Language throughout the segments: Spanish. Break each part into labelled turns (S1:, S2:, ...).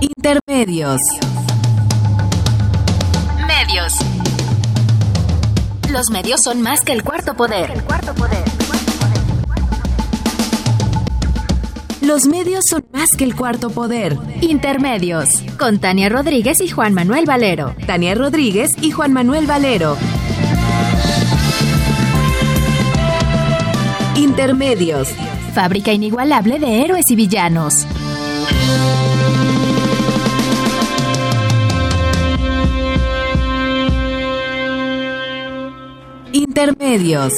S1: Intermedios.
S2: Medios. Los medios son más que el cuarto poder. El cuarto poder.
S1: Los medios son más que el cuarto poder.
S2: Intermedios. Con Tania Rodríguez y Juan Manuel Valero.
S1: Tania Rodríguez y Juan Manuel Valero. Intermedios.
S2: Fábrica inigualable de héroes y villanos.
S1: Intermedios.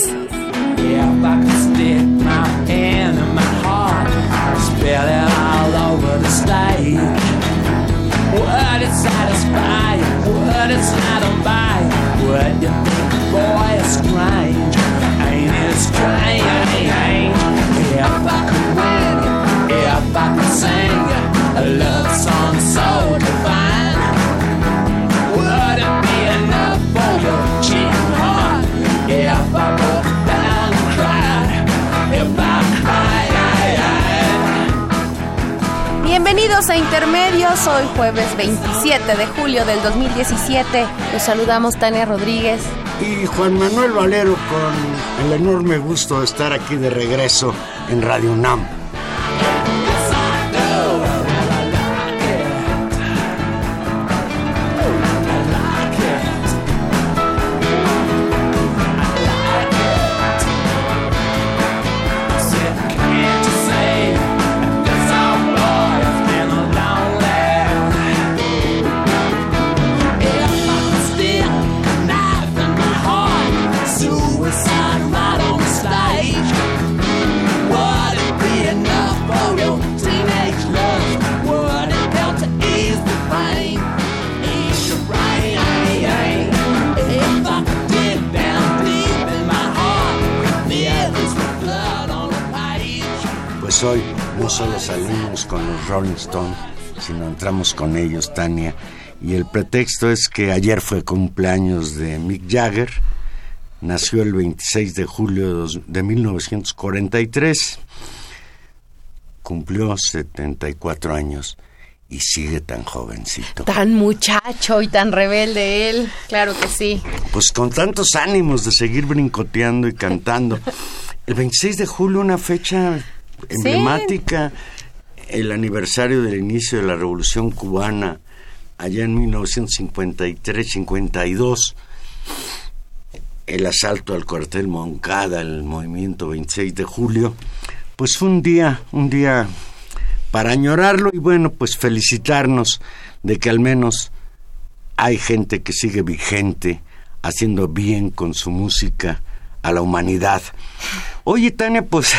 S3: Spell
S4: Bienvenidos a Intermedios, hoy jueves 27 de julio del 2017. Los saludamos Tania Rodríguez.
S5: Y Juan Manuel Valero con el enorme gusto de estar aquí de regreso en Radio UNAM. Rolling Stones, sino entramos con ellos, Tania. Y el pretexto es que ayer fue cumpleaños de Mick Jagger. Nació el 26 de julio de 1943. Cumplió 74 años y sigue tan jovencito.
S4: Tan muchacho y tan rebelde él, claro que sí.
S5: Pues con tantos ánimos de seguir brincoteando y cantando. El 26 de julio, una fecha emblemática, el aniversario del inicio de la Revolución Cubana, allá en 1953-52, el asalto al cuartel Moncada, el movimiento 26 de julio, pues fue un día, un día para añorarlo y bueno, pues felicitarnos de que al menos hay gente que sigue vigente, haciendo bien con su música a la humanidad. Oye, Tania, pues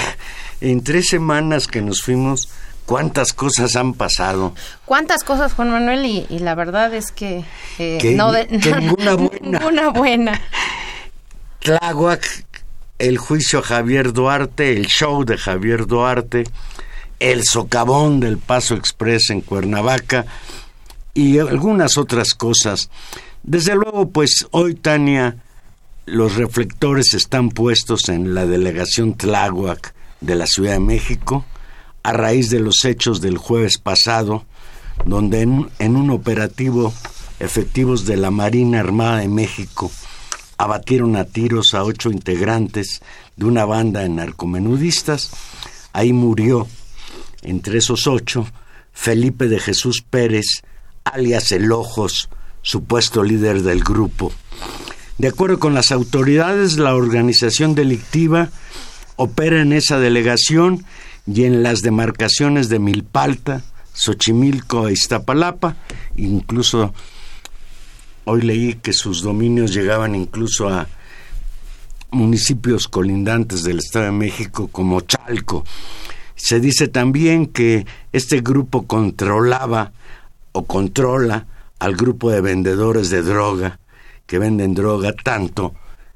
S5: en tres semanas que nos fuimos, ¿cuántas cosas han pasado?
S4: ¿Cuántas cosas, Juan Manuel? Y, y la verdad es que... Eh,
S5: Que-
S4: no de,
S5: que ninguna buena.
S4: ninguna buena.
S5: Tláhuac, el juicio a Javier Duarte, el show de Javier Duarte, el socavón del Paso Express en Cuernavaca y algunas otras cosas. Desde luego, pues hoy, Tania, los reflectores están puestos en la delegación Tláhuac de la Ciudad de México a raíz de los hechos del jueves pasado, donde en, un operativo efectivos de la Marina Armada de México abatieron a tiros a ocho integrantes de una banda de narcomenudistas. Ahí murió, entre esos ocho, Felipe de Jesús Pérez, alias El Ojos, supuesto líder del grupo. De acuerdo con las autoridades, la organización delictiva opera en esa delegación y en las demarcaciones de Milpalta, Xochimilco e Iztapalapa, incluso hoy leí que sus dominios llegaban incluso a municipios colindantes del Estado de México como Chalco. Se dice también que este grupo controlaba o controla al grupo de vendedores de droga que venden droga tanto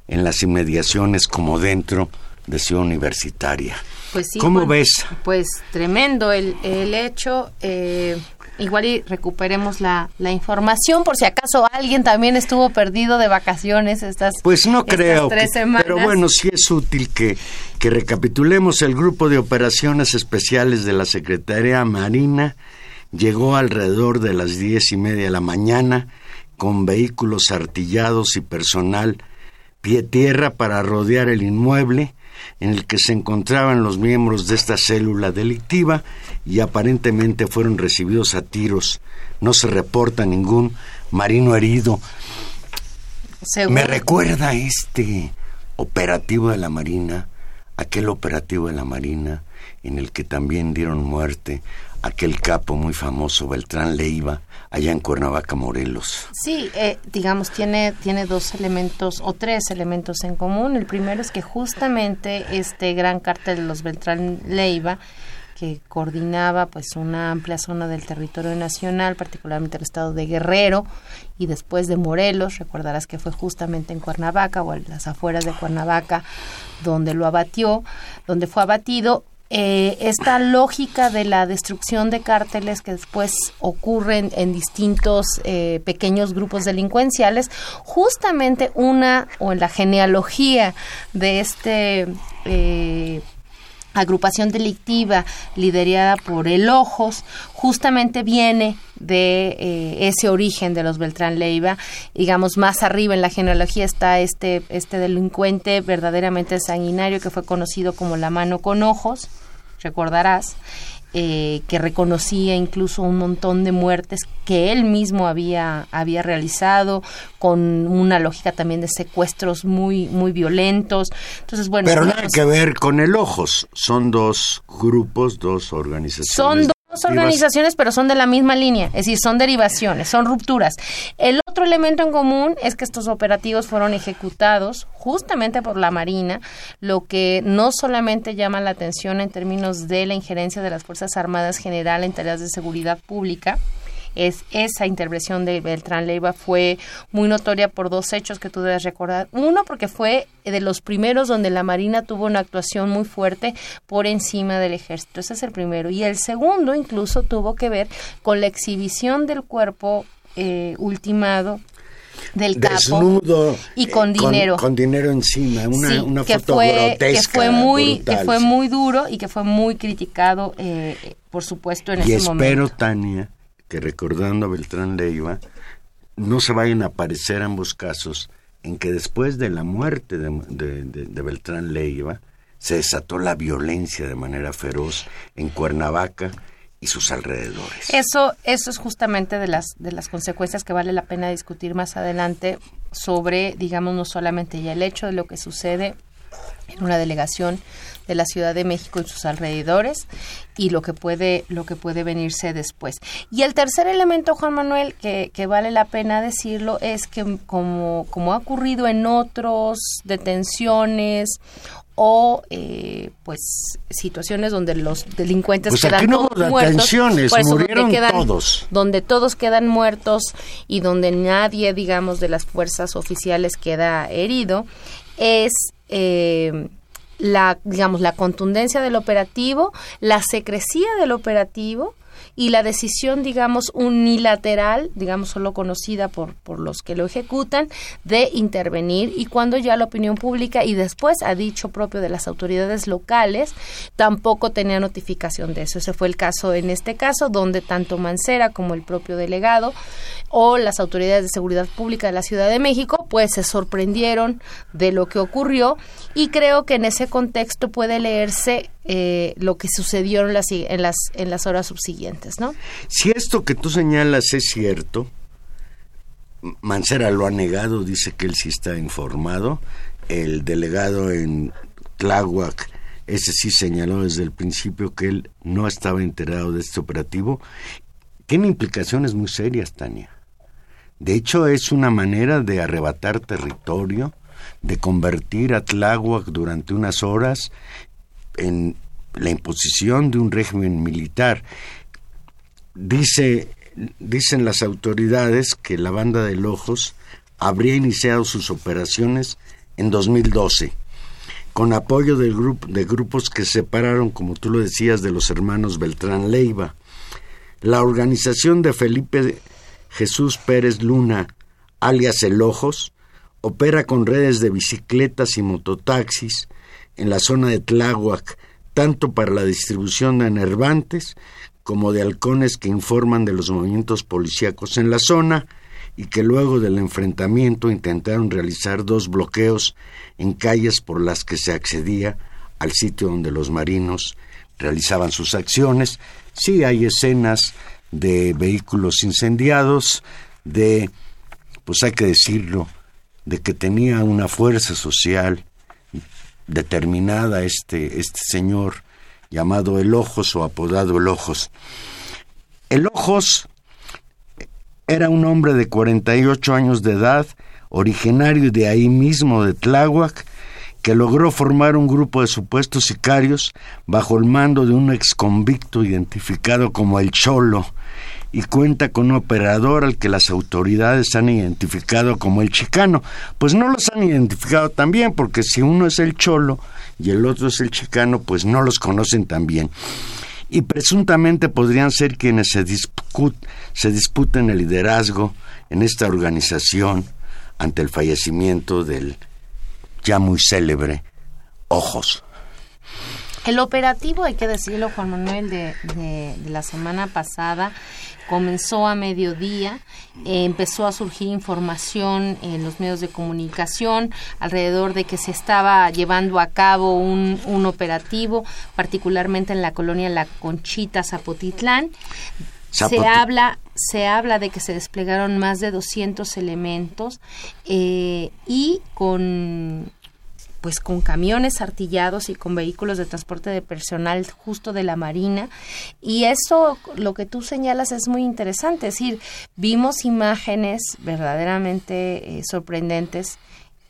S5: en las inmediaciones como dentro de Ciudad Universitaria.
S4: Pues sí,
S5: ¿Cómo ves?
S4: Pues tremendo el, el hecho. eh, igual y recuperemos la, la información por si acaso alguien también estuvo perdido de vacaciones estas
S5: Pues no
S4: estas
S5: creo,
S4: tres
S5: que-
S4: semanas.
S5: pero bueno, sí es útil que, que recapitulemos. El grupo de operaciones especiales de la Secretaría Marina llegó alrededor de las diez y media de la mañana con vehículos artillados y personal pie tierra para rodear el inmueble en el que se encontraban los miembros de esta célula delictiva y aparentemente fueron recibidos a tiros. No se reporta ningún marino herido.
S4: Según-
S5: Me recuerda este operativo de la Marina, aquel operativo de la Marina en el que también dieron muerte aquel capo muy famoso, Beltrán Leiva, allá en Cuernavaca, Morelos.
S4: Sí, eh, digamos, tiene, tiene dos elementos o tres elementos en común. El primero es que justamente este gran cártel de los Beltrán Leiva, que coordinaba pues una amplia zona del territorio nacional, particularmente el estado de Guerrero y después de Morelos, recordarás que fue justamente en Cuernavaca o en las afueras de Cuernavaca donde lo abatió, donde fue abatido. Eh, esta lógica de la destrucción de cárteles que después ocurren en distintos eh, pequeños grupos delincuenciales, justamente una o en la genealogía de este eh, agrupación delictiva liderada por el Ojos, justamente viene de eh, ese origen de los Beltrán Leiva. Digamos, más arriba en la genealogía está este, este delincuente verdaderamente sanguinario que fue conocido como la mano con ojos, recordarás, eh, que reconocía incluso un montón de muertes que él mismo había, había realizado, con una lógica también de secuestros muy, muy violentos. Entonces, bueno,
S5: Pero
S4: digamos,
S5: nada que ver con el Ojos. Son dos grupos, dos organizaciones.
S4: Son dos. Organizaciones, pero son de la misma línea, es decir, son derivaciones, son rupturas. El otro elemento en común es que estos operativos fueron ejecutados justamente por la Marina, lo que no solamente llama la atención en términos de la injerencia de las Fuerzas Armadas general en tareas de seguridad pública, es esa intervención de Beltrán Leiva fue muy notoria por dos hechos que tú debes recordar. Uno, porque fue de los primeros donde la Marina tuvo una actuación muy fuerte por encima del ejército. Ese es el primero. Y el segundo, incluso, tuvo que ver con la exhibición del cuerpo eh, ultimado del capo
S5: Desnudo.
S4: y
S5: eh,
S4: con dinero.
S5: Con, dinero encima. Una,
S4: Sí,
S5: una
S4: que
S5: foto
S4: fue,
S5: grotesca.
S4: que fue muy
S5: brutal,
S4: que fue
S5: sí.
S4: muy duro y que fue muy criticado eh, por supuesto en
S5: Y
S4: ese
S5: espero,
S4: momento
S5: Tania, que recordando a Beltrán Leiva, no se vayan a aparecer ambos casos en que después de la muerte de, de- de- de Beltrán Leiva se desató la violencia de manera feroz en Cuernavaca y sus alrededores.
S4: Eso, eso es justamente de las, de las consecuencias que vale la pena discutir más adelante sobre, digamos, no solamente ya el hecho de lo que sucede en una delegación de la Ciudad de México y sus alrededores y lo que puede lo que puede venirse después. Y el tercer elemento, Juan Manuel, que, que vale la pena decirlo, es que como, como ha ocurrido en otros detenciones o eh, pues situaciones donde los delincuentes
S5: Pues
S4: quedan
S5: aquí no hubo
S4: todos muertos,
S5: detenciones,
S4: por eso, donde
S5: murieron
S4: quedan-
S5: todos.
S4: donde todos quedan muertos y donde nadie, digamos, de las fuerzas oficiales queda herido, es eh, la, digamos, la contundencia del operativo, la secrecía del operativo y la decisión, digamos, unilateral, digamos, solo conocida por, por los que lo ejecutan, de intervenir y cuando ya la opinión pública y después ha dicho propio de las autoridades locales, tampoco tenía notificación de eso. Ese fue el caso en este caso, donde tanto Mancera como el propio delegado o las autoridades de seguridad pública de la Ciudad de México, pues se sorprendieron de lo que ocurrió y creo que en ese contexto puede leerse eh, lo que sucedió en las, en las, en las horas subsiguientes, ¿no?
S5: Si esto que tú señalas es cierto, Mancera lo ha negado, dice que él sí está informado. El delegado en Tláhuac, ese sí señaló desde el principio que él no estaba enterado de este operativo. Tiene implicaciones muy serias, Tania. De hecho, es una manera de arrebatar territorio, de convertir a Tláhuac durante unas horas en la imposición de un régimen militar. Dice, dicen las autoridades que la banda de Lojos habría iniciado sus operaciones en 2012 con apoyo del de grupos que se separaron, como tú lo decías, de los hermanos Beltrán Leiva. La organización de Felipe Jesús Pérez Luna, alias El Ojos, opera con redes de bicicletas y mototaxis en la zona de Tláhuac, tanto para la distribución de enervantes como de halcones que informan de los movimientos policíacos en la zona y que luego del enfrentamiento intentaron realizar dos bloqueos en calles por las que se accedía al sitio donde los marinos realizaban sus acciones. Sí hay escenas de vehículos incendiados, de, pues hay que decirlo, de que tenía una fuerza social determinada este, este señor llamado El Ojos o apodado El Ojos. El Ojos era un hombre de 48 años de edad, originario de ahí mismo de Tláhuac, que logró formar un grupo de supuestos sicarios bajo el mando de un exconvicto identificado como el Cholo y cuenta con un operador al que las autoridades han identificado como el Chicano. Pues no los han identificado tan bien, porque si uno es el Cholo y el otro es el Chicano, pues no los conocen tan bien. Y presuntamente podrían ser quienes se, se disputen el liderazgo en esta organización ante el fallecimiento del ya muy célebre Ojos.
S4: El operativo, hay que decirlo, Juan Manuel, de, la semana pasada comenzó a mediodía, eh, empezó a surgir información en los medios de comunicación alrededor de que se estaba llevando a cabo un, un operativo, particularmente en la colonia La Conchita, Zapotitlán. Se habla, se habla de que se desplegaron más de 200 elementos eh, y con pues con camiones artillados y con vehículos de transporte de personal justo de la Marina. Y eso, lo que tú señalas, es muy interesante. Es decir, vimos imágenes verdaderamente eh, sorprendentes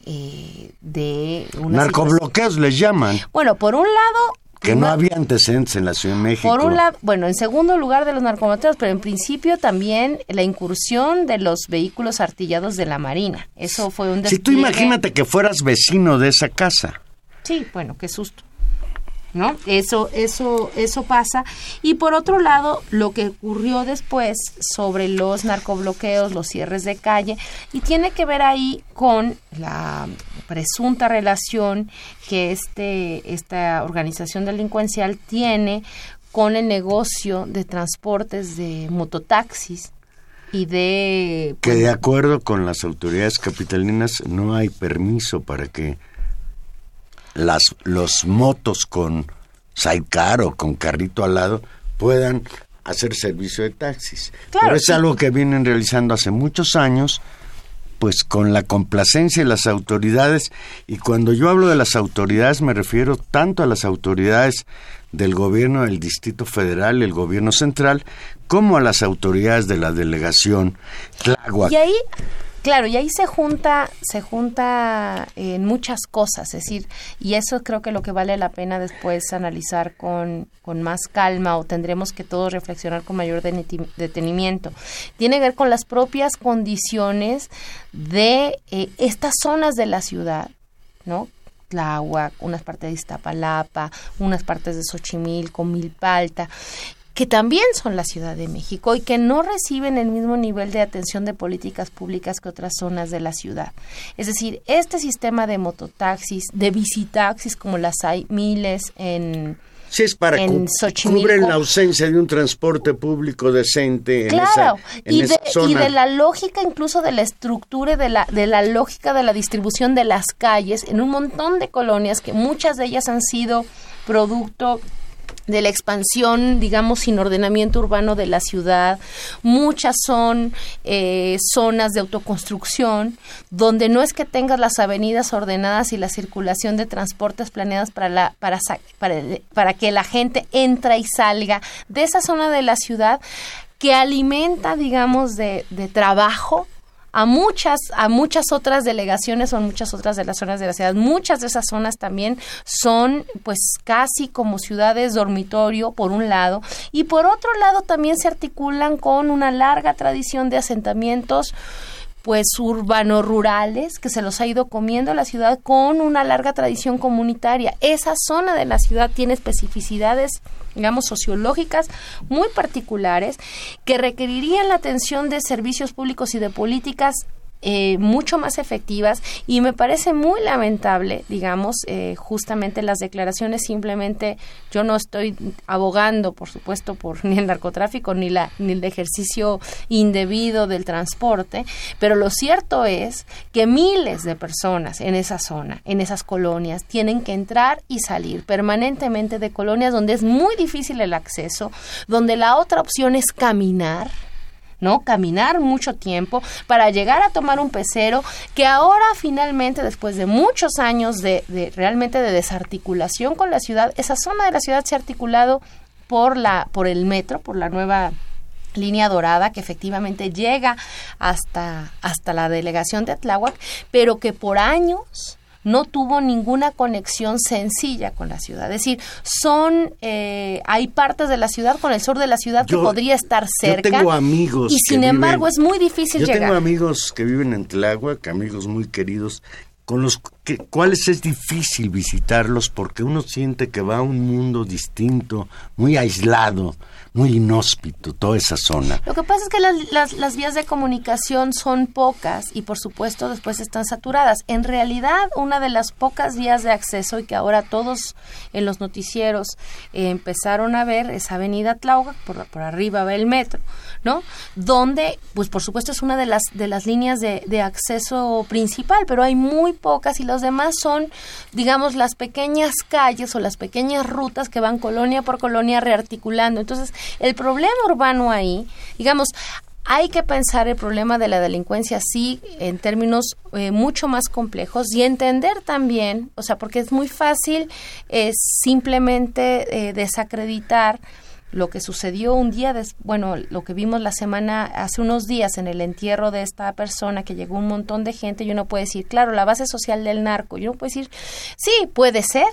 S4: eh, de...
S5: Narcobloqueos les llaman.
S4: Bueno, por un lado,
S5: que no había antecedentes en la Ciudad de México.
S4: Por un lado, bueno, en segundo lugar de los narcomenudistas, pero en principio también la incursión de los vehículos artillados de la Marina. Eso fue un
S5: Si tú imagínate que fueras vecino de esa casa.
S4: Sí, bueno, qué susto. ¿No? Eso, eso, eso pasa. Y por otro lado, lo que ocurrió después sobre los narcobloqueos, los cierres de calle, y tiene que ver ahí con la presunta relación que este, esta organización delincuencial tiene con el negocio de transportes de mototaxis y de...
S5: Que de acuerdo con las autoridades capitalinas no hay permiso para que las, los motos con sidecar o con carrito al lado puedan hacer servicio de taxis. Pero es algo que vienen realizando hace muchos años, pues con la complacencia de las autoridades, y cuando yo hablo de las autoridades me refiero tanto a las autoridades del gobierno del Distrito Federal el gobierno central, como a las autoridades de la delegación Tláhuac.
S4: Y ahí Claro, y ahí se junta, se junta en muchas cosas, es decir, y eso creo que lo que vale la pena después analizar con, con más calma o tendremos que todos reflexionar con mayor detenimiento. Tiene que ver con las propias condiciones de eh, estas zonas de la ciudad, ¿no? Tláhuac, unas partes de Iztapalapa, unas partes de Xochimilco, Milpalta, que también son la Ciudad de México y que no reciben el mismo nivel de atención de políticas públicas que otras zonas de la ciudad. Es decir, este sistema de mototaxis, de visitaxis, como las hay miles en,
S5: Sí, es para en cubren la ausencia de un transporte público decente
S4: en esa, y, de, y de la lógica incluso de la estructura y de la, de la lógica de la distribución de las calles en un montón de colonias que muchas de ellas han sido producto de la expansión, digamos, sin ordenamiento urbano de la ciudad. Muchas son eh, zonas de autoconstrucción, donde no es que tengas las avenidas ordenadas y la circulación de transportes planeadas para, la, para, para, para que la gente entra y salga de esa zona de la ciudad que alimenta, digamos, de, de trabajo a muchas, a muchas otras delegaciones o muchas otras de las zonas de la ciudad. Muchas de esas zonas también son pues casi como ciudades dormitorio por un lado y por otro lado también se articulan con una larga tradición de asentamientos pues urbano-rurales que se los ha ido comiendo la ciudad con una larga tradición comunitaria. Esa zona de la ciudad tiene especificidades, digamos, sociológicas muy particulares que requerirían la atención de servicios públicos y de políticas eh, mucho más efectivas y me parece muy lamentable, digamos, eh, justamente las declaraciones. Simplemente yo no estoy abogando, por supuesto, por ni el narcotráfico ni la ni el ejercicio indebido del transporte, pero lo cierto es que miles de personas en esa zona, en esas colonias, tienen que entrar y salir permanentemente de colonias donde es muy difícil el acceso, donde la otra opción es caminar ¿no? Caminar mucho tiempo para llegar a tomar un pecero que ahora finalmente, después de muchos años de, de realmente de desarticulación con la ciudad, esa zona de la ciudad se ha articulado por la, por el metro, por la nueva línea dorada que efectivamente llega hasta, hasta la delegación de Tláhuac, pero que por años no tuvo ninguna conexión sencilla con la ciudad. Es decir, son eh, hay partes de la ciudad con el sur de la ciudad que podría estar cerca.
S5: Yo tengo amigos.
S4: Y sin embargo es muy difícil llegar.
S5: Yo tengo amigos que viven en Tláhuac, amigos muy queridos, con los que, cuales es difícil visitarlos porque uno siente que va a un mundo distinto, muy aislado muy inhóspito toda esa zona.
S4: Lo que pasa es que las, las, vías de comunicación son pocas y por supuesto después están saturadas. En realidad, una de las pocas vías de acceso y que ahora todos en los noticieros eh, empezaron a ver es Avenida Tláhuac, por, por arriba va el metro, ¿no? Donde, pues por supuesto es una de las, de las líneas de, de acceso principal, pero hay muy pocas y los demás son, digamos, las pequeñas calles o las pequeñas rutas que van colonia por colonia rearticulando. Entonces, el problema urbano ahí, digamos, hay que pensar el problema de la delincuencia sí en términos eh, mucho más complejos y entender también, o sea, porque es muy fácil eh, simplemente eh, desacreditar lo que sucedió un día, bueno, lo que vimos la semana, hace unos días en el entierro de esta persona que llegó un montón de gente y uno puede decir, claro, la base social del narco, y uno puede decir, sí, puede ser,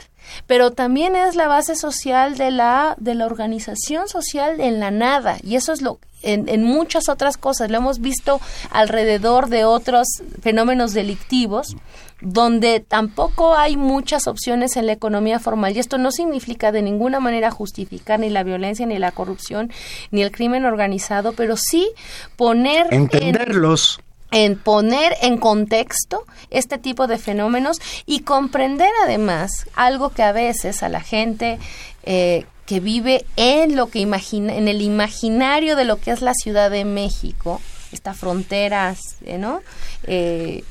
S4: pero también es la base social de la, de la organización social en la nada, y eso es lo en, en, muchas otras cosas. Lo hemos visto alrededor de otros fenómenos delictivos donde tampoco hay muchas opciones en la economía formal. Y esto no significa de ninguna manera justificar ni la violencia, ni la corrupción, ni el crimen organizado, pero sí poner...
S5: Entenderlos.
S4: En, poner en contexto este tipo de fenómenos y comprender además algo que a veces a la gente eh, que vive en lo que imagina, en el imaginario de lo que es la Ciudad de México, estas fronteras, eh, ¿no? Eh,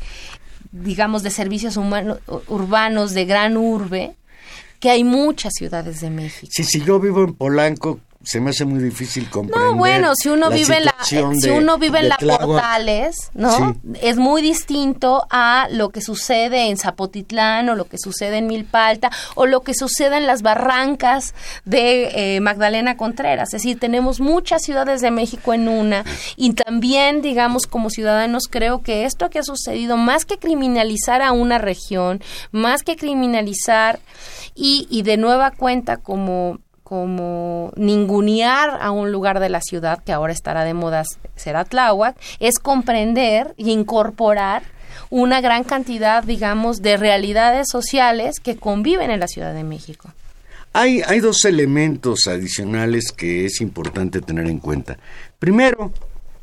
S4: digamos, de servicios humanos, urbanos de gran urbe, que hay muchas ciudades de México.
S5: Sí, si yo vivo en Polanco, se me hace muy difícil comprender.
S4: No, bueno, si uno vive en la, si uno vive en la Portales, ¿no? Es muy distinto a lo que sucede en Zapotitlán o lo que sucede en Milpalta o lo que sucede en las barrancas de eh, Magdalena Contreras. Es decir, tenemos muchas ciudades de México en una y también, digamos, como ciudadanos creo que esto que ha sucedido, más que criminalizar a una región, más que criminalizar y, y de nueva cuenta como como ningunear a un lugar de la ciudad que ahora estará de moda será Tláhuac, es comprender y incorporar una gran cantidad, digamos, de realidades sociales que conviven en la Ciudad de México.
S5: Hay, hay dos elementos adicionales que es importante tener en cuenta. Primero,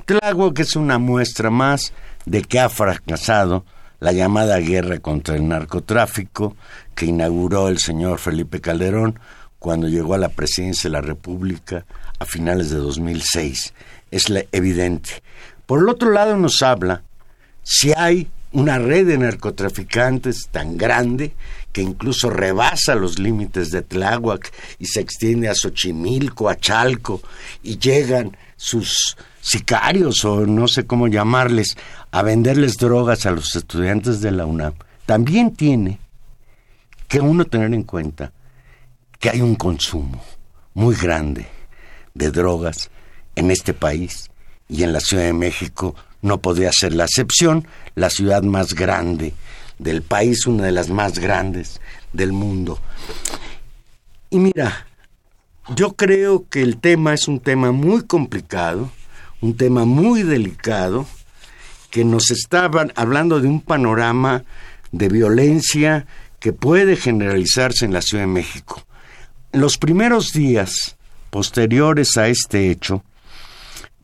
S5: Tláhuac es una muestra más de que ha fracasado la llamada guerra contra el narcotráfico que inauguró el señor Felipe Calderón cuando llegó a la presidencia de la República a finales de 2006. Es evidente. Por el otro lado nos habla si hay una red de narcotraficantes tan grande que incluso rebasa los límites de Tláhuac y se extiende a Xochimilco, a Chalco, y llegan sus sicarios o no sé cómo llamarles a venderles drogas a los estudiantes de la UNAM. También tiene que uno tener en cuenta que hay un consumo muy grande de drogas en este país y en la Ciudad de México no podría ser la excepción, la ciudad más grande del país, una de las más grandes del mundo. Y mira, yo creo que el tema es un tema muy complicado, un tema muy delicado que nos estaban hablando de un panorama de violencia que puede generalizarse en la Ciudad de México. Los primeros días posteriores a este hecho,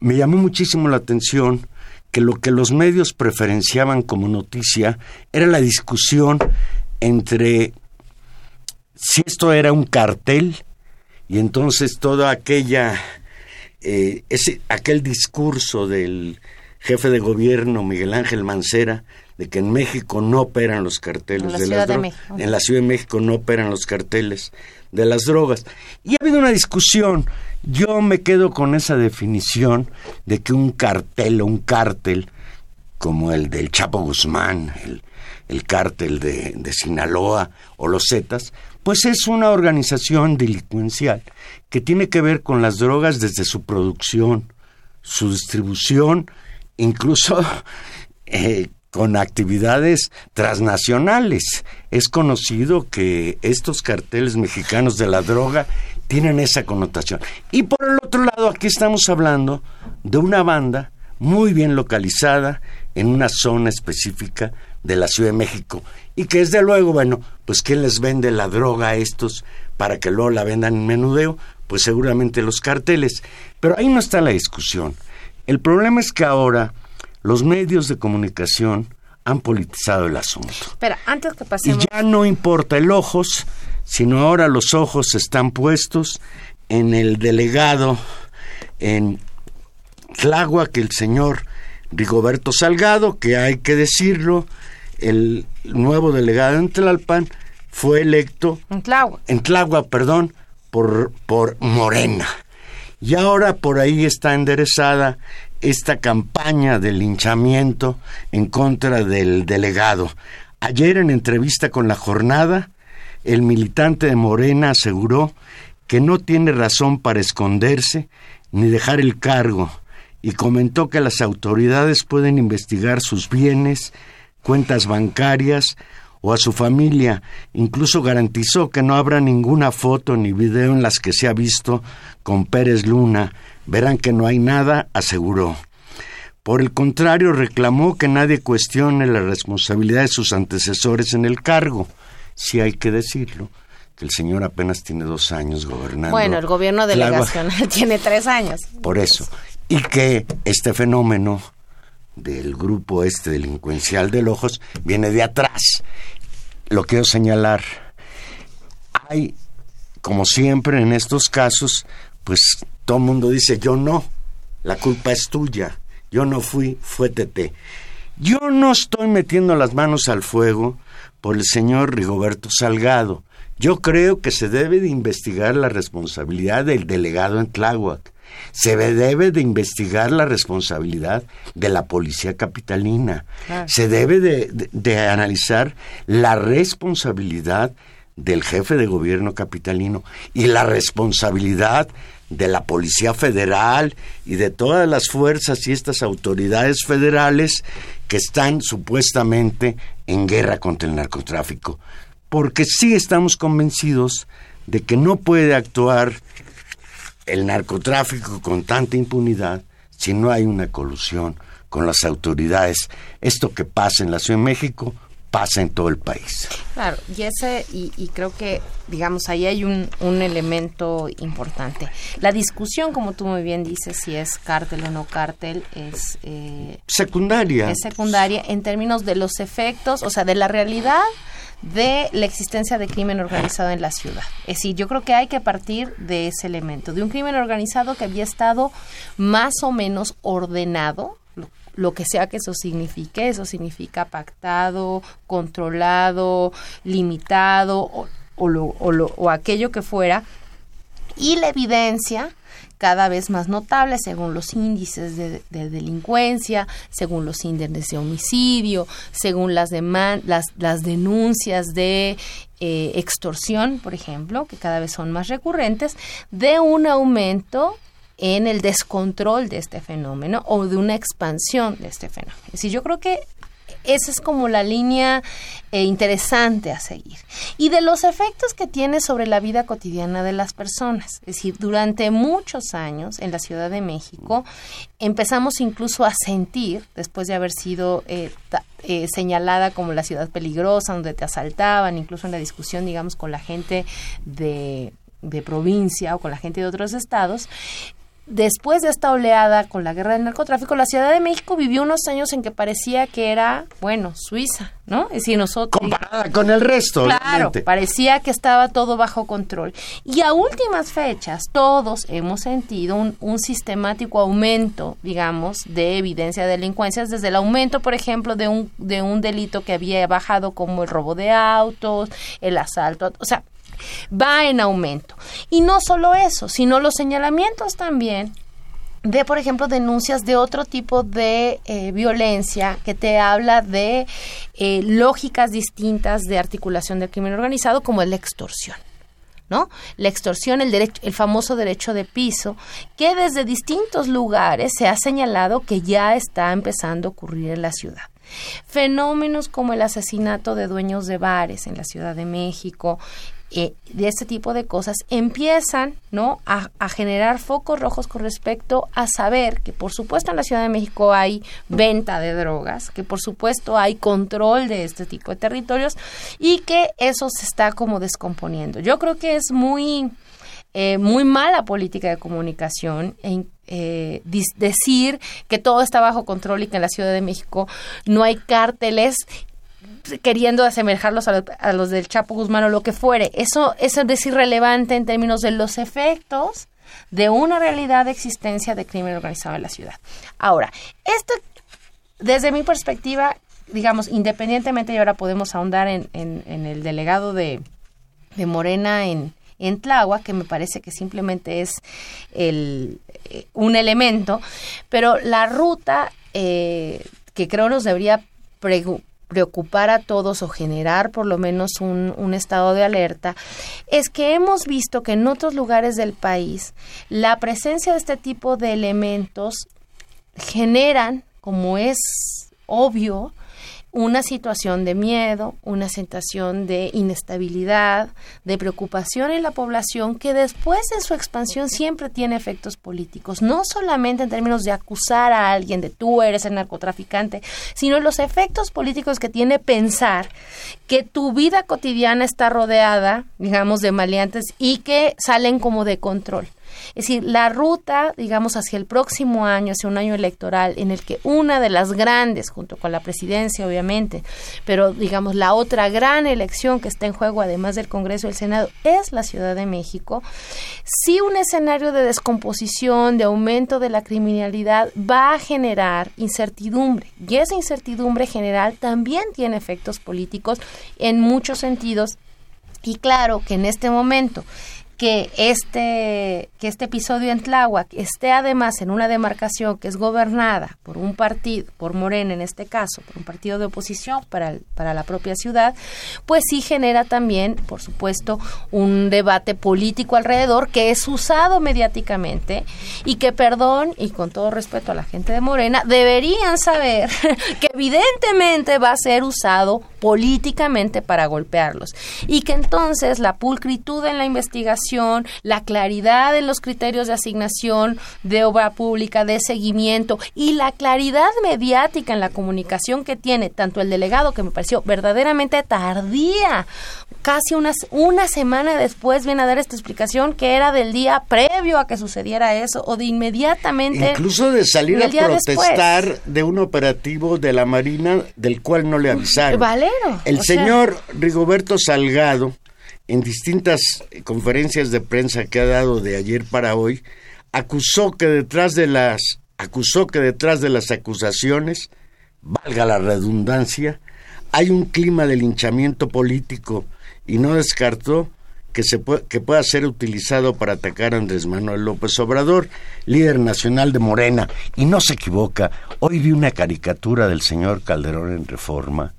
S5: me llamó muchísimo la atención que lo que los medios preferenciaban como noticia era la discusión entre si esto era un cartel y entonces toda aquella eh, ese aquel discurso del jefe de gobierno Miguel Ángel Mancera de que en México no operan los carteles
S4: la
S5: de las
S4: de
S5: dro-
S4: México.
S5: en la Ciudad de México no operan los carteles de las drogas y ha habido una discusión yo me quedo con esa definición de que un cartel o un cártel como el del Chapo Guzmán, el, el cártel de, de Sinaloa o los Zetas, pues es una organización delincuencial que tiene que ver con las drogas desde su producción, su distribución, incluso eh, con actividades transnacionales. Es conocido que estos carteles mexicanos de la droga tienen esa connotación. Y por el otro lado, aquí estamos hablando de una banda muy bien localizada en una zona específica de la Ciudad de México y que desde luego, bueno, pues ¿quién les vende la droga a estos para que luego la vendan en menudeo? Pues seguramente los carteles. Pero ahí no está la discusión. El problema es que ahora los medios de comunicación han politizado el asunto.
S4: Espera, antes que
S5: Y
S4: pasemos...
S5: ya no importa el ojos, sino ahora los ojos están puestos en el delegado en Tláhuac, el señor Rigoberto Salgado, que hay que decirlo, el nuevo delegado en Tlalpan fue electo
S4: En Tláhuac.
S5: en Tláhuac, perdón, por, por Morena. Y ahora por ahí está enderezada esta campaña de linchamiento en contra del delegado. Ayer en entrevista con la jornada, el militante de Morena aseguró que no tiene razón para esconderse ni dejar el cargo y comentó que las autoridades pueden investigar sus bienes, cuentas bancarias o a su familia. Incluso garantizó que no habrá ninguna foto ni video en las que se ha visto con Pérez Luna. Verán que no hay nada, aseguró. Por el contrario, reclamó que nadie cuestione la responsabilidad de sus antecesores en el cargo. Si hay que decirlo, que el señor apenas tiene dos años gobernando.
S4: Bueno, el gobierno delegacional tiene tres años.
S5: Por eso. Y que este fenómeno del grupo este delincuencial del ojos viene de atrás. Lo quiero señalar. Hay, como siempre en estos casos, pues todo el mundo dice, yo no, la culpa es tuya, yo no fui, fue Tete. Yo no estoy metiendo las manos al fuego por el señor Rigoberto Salgado. Yo creo que se debe de investigar la responsabilidad del delegado en Tláhuac. Se debe de investigar la responsabilidad de la policía capitalina. Se debe de, de- de analizar la responsabilidad del jefe de gobierno capitalino y la responsabilidad de la Policía Federal y de todas las fuerzas y estas autoridades federales que están supuestamente en guerra contra el narcotráfico. Porque sí estamos convencidos de que no puede actuar el narcotráfico con tanta impunidad si no hay una colusión con las autoridades. Esto que pasa en la Ciudad de México pasa en todo el país.
S4: Claro, y ese, y, y creo que, digamos, ahí hay un, un elemento importante. La discusión, como tú muy bien dices, si es cártel o no cártel, es, eh,
S5: Secundaria.
S4: es secundaria en términos de los efectos, o sea, de la realidad de la existencia de crimen organizado en la ciudad. Es decir, yo creo que hay que partir de ese elemento, de un crimen organizado que había estado más o menos ordenado, lo, que sea que eso signifique, eso significa pactado, controlado, limitado o, o lo- o lo- o aquello que fuera, y la evidencia cada vez más notable según los índices de, de delincuencia, según los índices de homicidio, según las, deman- las, las denuncias de eh, extorsión, por ejemplo, que cada vez son más recurrentes, de un aumento en el descontrol de este fenómeno o de una expansión de este fenómeno. Es yo creo que esa es como la línea eh, interesante a seguir. Y de los efectos que tiene sobre la vida cotidiana de las personas. Es decir, durante muchos años en la Ciudad de México empezamos incluso a sentir, después de haber sido eh, eh, señalada como la ciudad peligrosa, donde te asaltaban, incluso en la discusión, digamos, con la gente de provincia o con la gente de otros estados, después de esta oleada con la guerra del narcotráfico, la Ciudad de México vivió unos años en que parecía que era, bueno, Suiza, ¿no? Es decir, nosotros...
S5: Comparada con el resto.
S4: Claro, parecía que estaba todo bajo control. Y a últimas fechas, todos hemos sentido un, un sistemático aumento, digamos, de evidencia de delincuencias, desde el aumento, por ejemplo, de un, de un delito que había bajado como el robo de autos, el asalto, o sea, va en aumento. Y no solo eso, sino los señalamientos también de, por ejemplo, denuncias de otro tipo de eh, violencia que te habla de eh, lógicas distintas de articulación del crimen organizado, como es la extorsión. ¿no? La extorsión, el, derecho, el famoso derecho de piso, que desde distintos lugares se ha señalado que ya está empezando a ocurrir en la ciudad. Fenómenos como el asesinato de dueños de bares en la Ciudad de México, eh, de este tipo de cosas empiezan no a, generar focos rojos con respecto a saber que por supuesto en la Ciudad de México hay venta de drogas que por supuesto hay control de este tipo de territorios y que eso se está como descomponiendo. Yo creo que es muy eh, muy mala política de comunicación en, eh, decir que todo está bajo control y que en la Ciudad de México no hay cárteles queriendo asemejarlos a, los del Chapo Guzmán o lo que fuere. Eso, eso es irrelevante en términos de los efectos de una realidad de existencia de crimen organizado en la ciudad. Ahora, esto, desde mi perspectiva, digamos, independientemente, y ahora podemos ahondar en, en, el delegado de, Morena en, en que me parece que simplemente es el, eh, un elemento, pero la ruta eh, que creo nos debería preocupar a todos o generar por lo menos un, un, estado de alerta, es que hemos visto que en otros lugares del país la presencia de este tipo de elementos generan, como es obvio, una situación de miedo, una sensación de inestabilidad, de preocupación en la población que después de su expansión siempre tiene efectos políticos, no solamente en términos de acusar a alguien de tú eres el narcotraficante, sino los efectos políticos que tiene pensar que tu vida cotidiana está rodeada, digamos, de maleantes y que salen como de control. Es decir, la ruta, digamos, hacia el próximo año, hacia un año electoral, en el que una de las grandes, junto con la presidencia, obviamente, pero digamos, la otra gran elección que está en juego, además del Congreso y el Senado, es la Ciudad de México, si un escenario de descomposición, de aumento de la criminalidad, va a generar incertidumbre. Y esa incertidumbre general también tiene efectos políticos en muchos sentidos. Y claro que en este momento que este, que este episodio en Tláhuac esté además en una demarcación que es gobernada por un partido, por Morena en este caso, por un partido de oposición para, para la propia ciudad, pues sí genera también, por supuesto, un debate político alrededor que es usado mediáticamente y que, perdón, y con todo respeto a la gente de Morena, deberían saber que evidentemente va a ser usado políticamente para golpearlos. Y que entonces la pulcritud en la investigación, la claridad en los criterios de asignación de obra pública, de seguimiento y la claridad mediática en la comunicación que tiene tanto el delegado que me pareció verdaderamente tardía, casi una, una semana después viene a dar esta explicación que era del día previo a que sucediera eso o de inmediatamente
S5: incluso de salir a protestar de un operativo de la Marina del cual no le avisaron. El señor Rigoberto Salgado, en distintas conferencias de prensa que ha dado de ayer para hoy, acusó que detrás de las acusó que detrás de las acusaciones, valga la redundancia, hay un clima de linchamiento político y no descartó que, se que pueda ser utilizado para atacar a Andrés Manuel López Obrador, líder nacional de Morena. Y no se equivoca, hoy vi una caricatura del señor Calderón en Reforma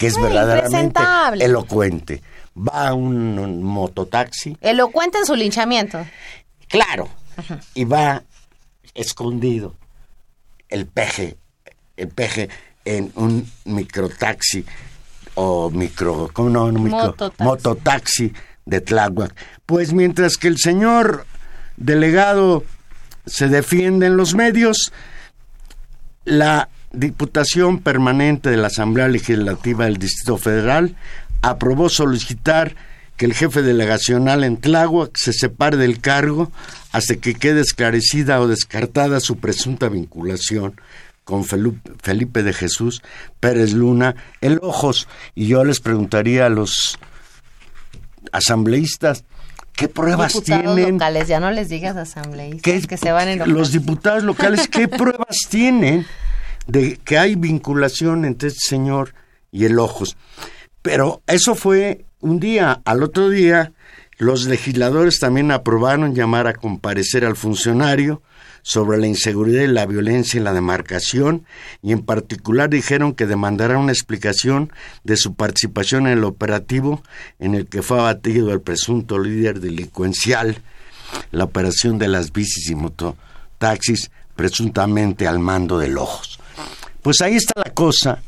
S5: que es verdaderamente elocuente. Va a un, mototaxi.
S4: Elocuente en su linchamiento.
S5: Claro. Y va escondido el peje, el peje en un microtaxi o micro, ¿cómo no? no micro,
S4: Mototaxi.
S5: mototaxi de Tláhuac. Pues mientras que el señor delegado se defiende en los medios, la Diputación Permanente de la Asamblea Legislativa del Distrito Federal aprobó solicitar que el jefe delegacional en Tláhuac se separe del cargo hasta que quede esclarecida o descartada su presunta vinculación con Felipe de Jesús Pérez Luna, el Ojos. Y yo les preguntaría a los asambleístas, ¿qué pruebas
S4: Diputados
S5: tienen?
S4: locales, ya no les digas asambleístas
S5: ¿Qué-
S4: que se van
S5: los diputados locales, ¿qué pruebas tienen de que hay vinculación entre este señor y el Ojos? Pero eso fue un día. Al otro día, los legisladores también aprobaron llamar a comparecer al funcionario sobre la inseguridad y la violencia en la demarcación y en particular dijeron que demandará una explicación de su participación en el operativo en el que fue abatido el presunto líder delincuencial la operación de las bicis y mototaxis presuntamente al mando del Ojos. Pues ahí está la cosa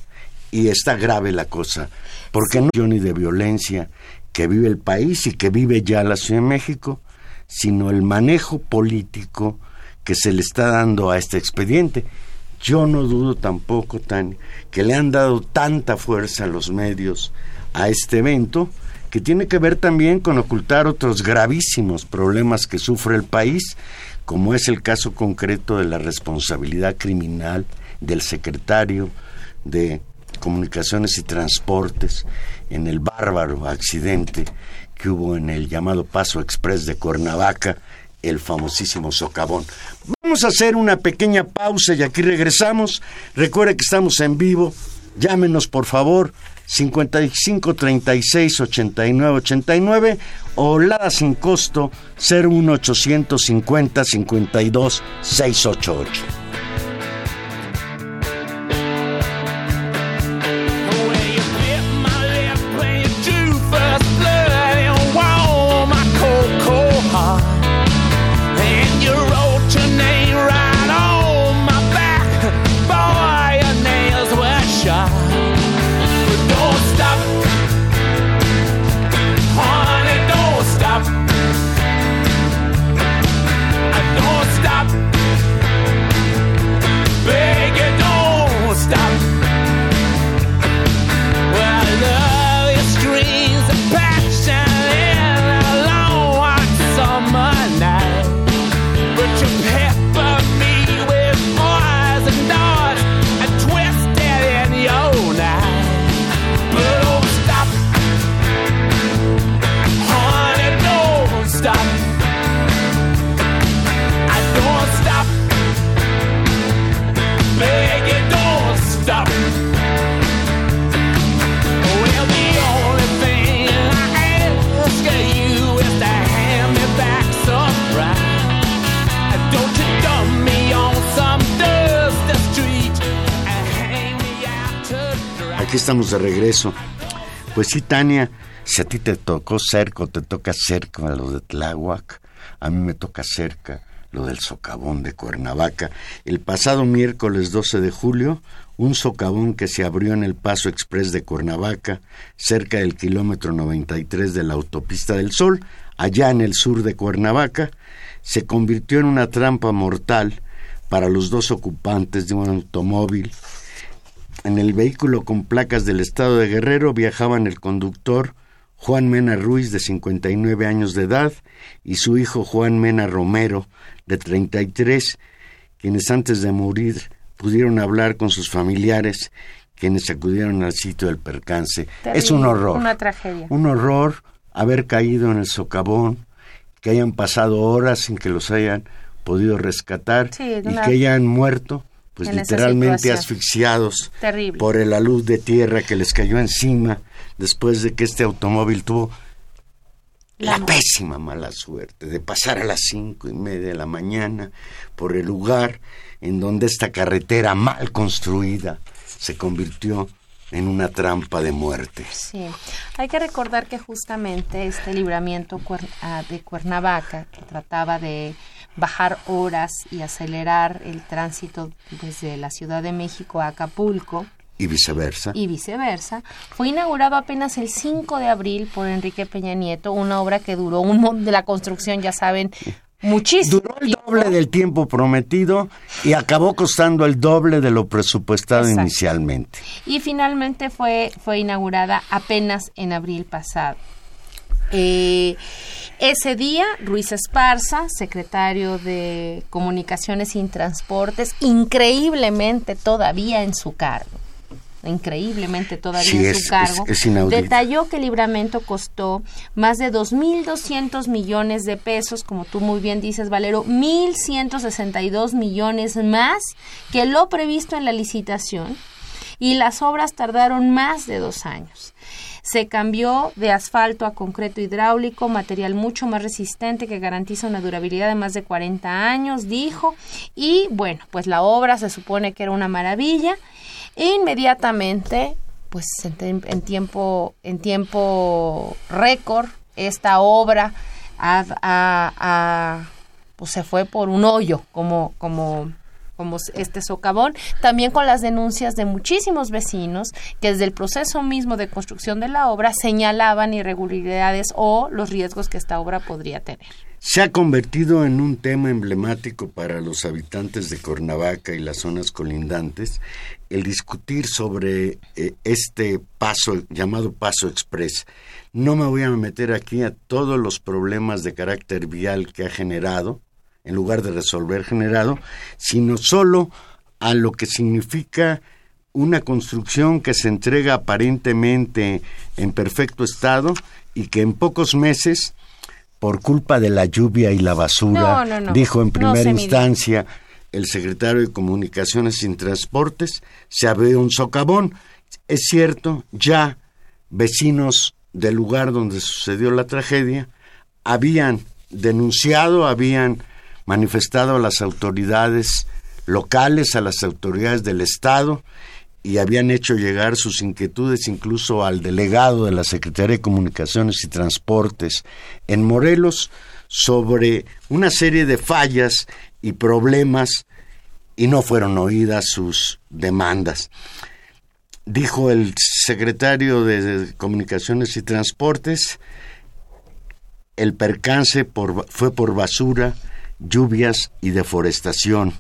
S5: y está grave la cosa, porque no hay ni de violencia que vive el país y que vive ya la Ciudad de México, sino el manejo político que se le está dando a este expediente. Yo no dudo tampoco, Tania, que le han dado tanta fuerza a los medios a este evento, que tiene que ver también con ocultar otros gravísimos problemas que sufre el país, como es el caso concreto de la responsabilidad criminal del secretario de Comunicaciones y Transportes en el bárbaro accidente que hubo en el llamado Paso Express de Cuernavaca, el famosísimo socavón. Vamos a hacer una pequeña pausa y aquí regresamos. Recuerde que estamos en vivo. Llámenos por favor 55 36 89 89 o Lada sin costo 01850 52 688. Aquí estamos de regreso. Pues sí, Tania, si a ti te tocó cerca o te toca cerca lo de Tláhuac, a mí me toca cerca lo del socavón de Cuernavaca. El pasado miércoles 12 de julio, un socavón que se abrió en el Paso Express de Cuernavaca, cerca del kilómetro 93 de la Autopista del Sol, allá en el sur de Cuernavaca, se convirtió en una trampa mortal para los dos ocupantes de un automóvil en el vehículo con placas del estado de Guerrero viajaban el conductor Juan Mena Ruiz, de 59 años de edad, y su hijo Juan Mena Romero, de 33, quienes antes de morir pudieron hablar con sus familiares, quienes acudieron al sitio del percance. es un horror.
S4: Una tragedia.
S5: Un horror haber caído en el socavón, que hayan pasado horas sin que los hayan podido rescatar
S4: Sí,
S5: y
S4: una-
S5: que hayan muerto, pues
S4: en
S5: literalmente asfixiados
S4: Terrible.
S5: por la luz de tierra que les cayó encima después de que este automóvil tuvo la
S4: La-
S5: pésima mala suerte de pasar a las cinco y media de la mañana por el lugar en donde esta carretera mal construida se convirtió en una trampa de muerte.
S4: Sí, hay que recordar que justamente este libramiento ah, de Cuernavaca, que trataba de bajar horas y acelerar el tránsito desde la Ciudad de México a Acapulco,
S5: Y viceversa.
S4: y viceversa, fue inaugurado apenas el 5 de abril por Enrique Peña Nieto, una obra que duró un de la construcción, ya saben, muchísimo.
S5: Duró el doble del tiempo prometido y acabó costando el doble de lo presupuestado
S4: Exacto.
S5: inicialmente.
S4: y finalmente fue, fue inaugurada apenas en abril pasado. Eh, ese día, Ruiz Esparza, secretario de Comunicaciones y Transportes, increíblemente todavía en su cargo, increíblemente todavía
S5: Sí,
S4: en
S5: es-
S4: su cargo,
S5: es- es inaudito.
S4: detalló que el libramiento costó más de 2.200 millones de pesos, como tú muy bien dices, Valero, 1.162 millones más que lo previsto en la licitación y las obras tardaron más de dos años. Se cambió de asfalto a concreto hidráulico, material mucho más resistente que garantiza una durabilidad de más de 40 años, dijo. Y bueno, pues la obra se supone que era una maravilla. E inmediatamente, pues en, tiempo, en tiempo récord, esta obra pues se fue por un hoyo, como, como, como este socavón, también con las denuncias de muchísimos vecinos que desde el proceso mismo de construcción de la obra señalaban irregularidades o los riesgos que esta obra podría tener.
S5: Se ha convertido en un tema emblemático para los habitantes de Cuernavaca y las zonas colindantes el discutir sobre eh, este paso llamado paso express. No me voy a meter aquí a todos los problemas de carácter vial que ha generado, en lugar de resolver generado, sino solo a lo que significa una construcción que se entrega aparentemente en perfecto estado y que en pocos meses por culpa de la lluvia y la basura,
S4: No, no, no.
S5: dijo en primera instancia el secretario de Comunicaciones y Transportes, se abrió un socavón. Es cierto, ya vecinos del lugar donde sucedió la tragedia habían denunciado, habían manifestado a las autoridades locales, a las autoridades del Estado, y habían hecho llegar sus inquietudes incluso al delegado de la Secretaría de Comunicaciones y Transportes en Morelos sobre una serie de fallas y problemas y no fueron oídas sus demandas. Dijo el secretario de Comunicaciones y Transportes, el percance fue por basura, lluvias y deforestación.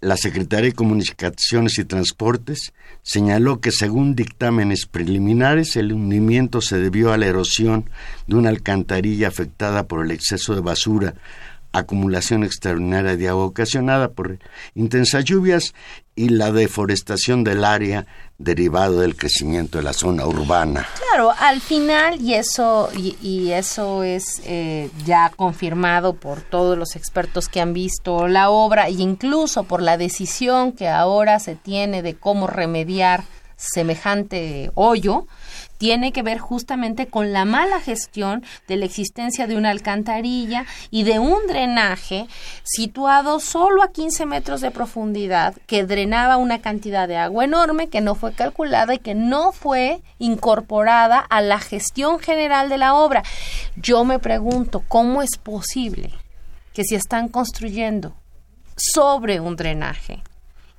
S5: La Secretaría de Comunicaciones y Transportes señaló que según dictámenes preliminares el hundimiento se debió a la erosión de una alcantarilla afectada por el exceso de basura, acumulación extraordinaria de agua ocasionada por intensas lluvias y la deforestación del área derivado del crecimiento de la zona urbana.
S4: Claro, al final, y eso, y, y eso es eh, ya confirmado por todos los expertos que han visto la obra, e incluso por la decisión que ahora se tiene de cómo remediar semejante hoyo, tiene que ver justamente con la mala gestión de la existencia de una alcantarilla y de un drenaje situado solo a 15 metros de profundidad que drenaba una cantidad de agua enorme que no fue calculada y que no fue incorporada a la gestión general de la obra. Yo me pregunto, ¿cómo es posible que si están construyendo sobre un drenaje,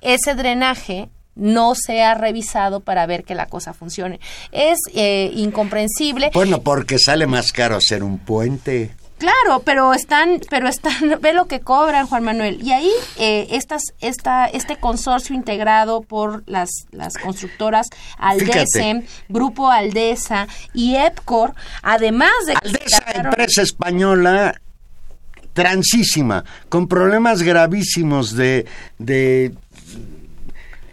S4: ese drenaje no sea revisado para ver que la cosa funcione. Es eh, incomprensible.
S5: Bueno, porque sale más caro hacer un puente.
S4: Claro, pero están, pero están, ve lo que cobran, Juan Manuel. Y ahí eh, estas, esta, este consorcio integrado por las, las constructoras Aldesem,
S5: Fíjate.
S4: Grupo Aldesa y EPCOR, además de
S5: Aldesa,
S4: trataron-
S5: empresa española transísima, con problemas gravísimos de, de